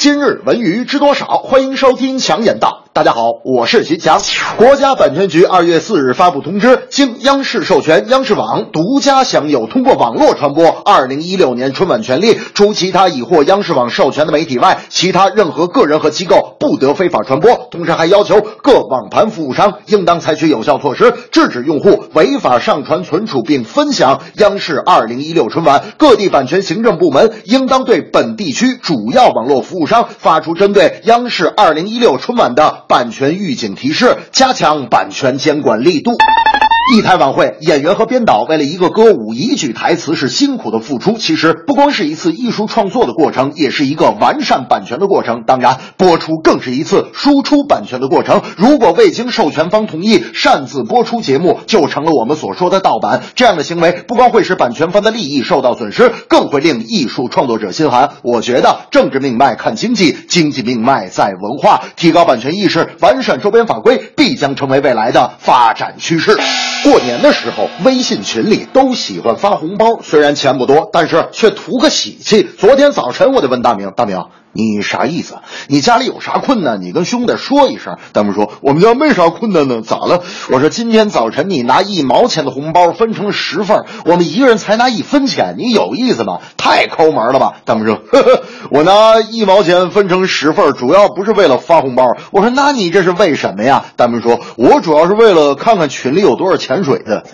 今日文娱知多少？欢迎收听强言道。大家好，我是徐强。国家版权局二月四日发布通知，经央视授权，央视网独家享有通过网络传播二零一六年春晚权利。除其他已获央视网授权的媒体外，其他任何个人和机构不得非法传播。同时还要求各网盘服务商应当采取有效措施，制止用户违法上传、存储并分享央视二零一六春晚。各地版权行政部门应当对本地区主要网络服务商发出针对央视二零一六春晚的。版权预警提示，加强版权监管力度。一台晚会，演员和编导为了一个歌舞、一句台词是辛苦的付出。其实不光是一次艺术创作的过程，也是一个完善版权的过程。当然，播出更是一次输出版权的过程。如果未经授权方同意擅自播出节目，就成了我们所说的盗版。这样的行为不光会使版权方的利益受到损失，更会令艺术创作者心寒。我觉得政治命脉看经济，经济命脉在文化。提高版权意识，完善周边法规，必将成为未来的发展趋势。过年的时候，微信群里都喜欢发红包，虽然钱不多，但是却图个喜气。昨天早晨我就问大明：“大明，你啥意思？你家里有啥困难？你跟兄弟说一声。”大明说：“我们家没啥困难呢，咋了？”我说：“今天早晨你拿一毛钱的红包分成十份，我们一个人才拿一分钱，你有意思吗？太抠门了吧？”大明说：“呵呵，我拿一毛钱分成十份，主要不是为了发红包。”我说：“那你这是为什么呀？”大明说：“我主要是为了看看群里有多少。”潜水的。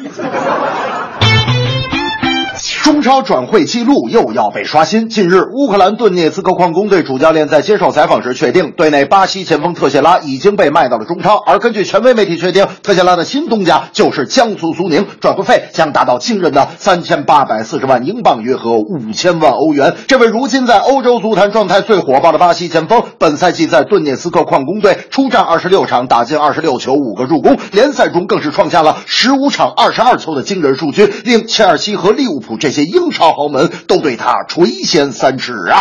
中超转会记录又要被刷新。近日，乌克兰顿涅茨克矿工队主教练在接受采访时确定，队内巴西前锋特谢拉已经被卖到了中超。而根据权威媒体确定，特谢拉的新东家就是江苏苏宁，转会费将达到惊人的三千八百四十万英镑，约合五千万欧元。这位如今在欧洲足坛状态最火爆的巴西前锋，本赛季在顿涅茨克矿工队出战二十六场，打进二十六球，五个助攻，联赛中更是创下了十五场二十二球的惊人数据，令切尔西和利物浦这。些英超豪门都对他垂涎三尺啊！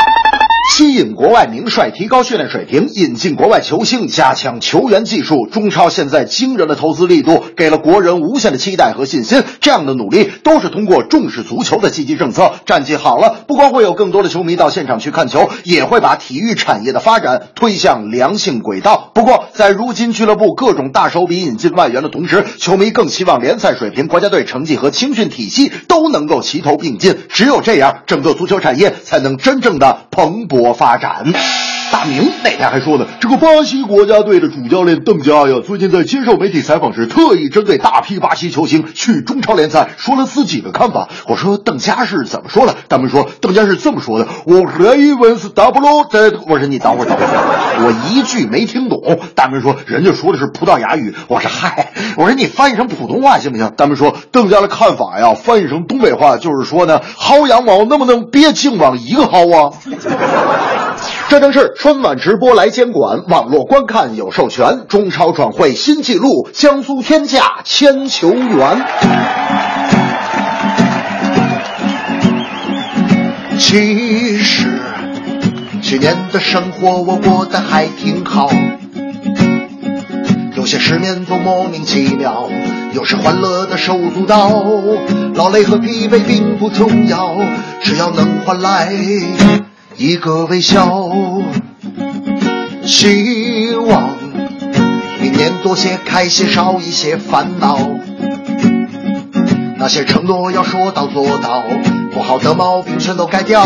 吸引国外名帅，提高训练水平，引进国外球星，加强球员技术。中超现在惊人的投资力度，给了国人无限的期待和信心。这样的努力都是通过重视足球的积极政策。战绩好了，不光会有更多的球迷到现场去看球，也会把体育产业的发展推向良性轨道。不过，在如今俱乐部各种大手笔引进外援的同时，球迷更希望联赛水平、国家队成绩和青训体系都能够齐头并进。只有这样，整个足球产业才能真正的蓬勃。多发展。大明那天还说呢，这个巴西国家队的主教练邓加呀，最近在接受媒体采访时，特意针对大批巴西球星去中超联赛说了自己的看法。我说邓加是怎么说的？大明说邓加是这么说的：我可以问 W 在。我说你等会儿，等会儿，我一句没听懂。大明说人家说的是葡萄牙语。我说嗨，我说你翻译成普通话行不行？大明说邓加的看法呀，翻译成东北话就是说呢，薅羊毛能不能别净往一个薅啊？这正是春晚直播来监管，网络观看有授权。中超转会新纪录，江苏天价签球员。其实去年的生活我过得还挺好，有些失眠都莫名其妙，有时欢乐的手足蹈，劳累和疲惫并不重要，只要能换来。一个微笑，希望明年多些开心，少一些烦恼。那些承诺要说到做到，不好的毛病全都改掉。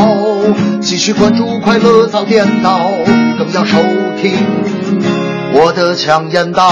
继续关注快乐早点到，更要收听我的强言道。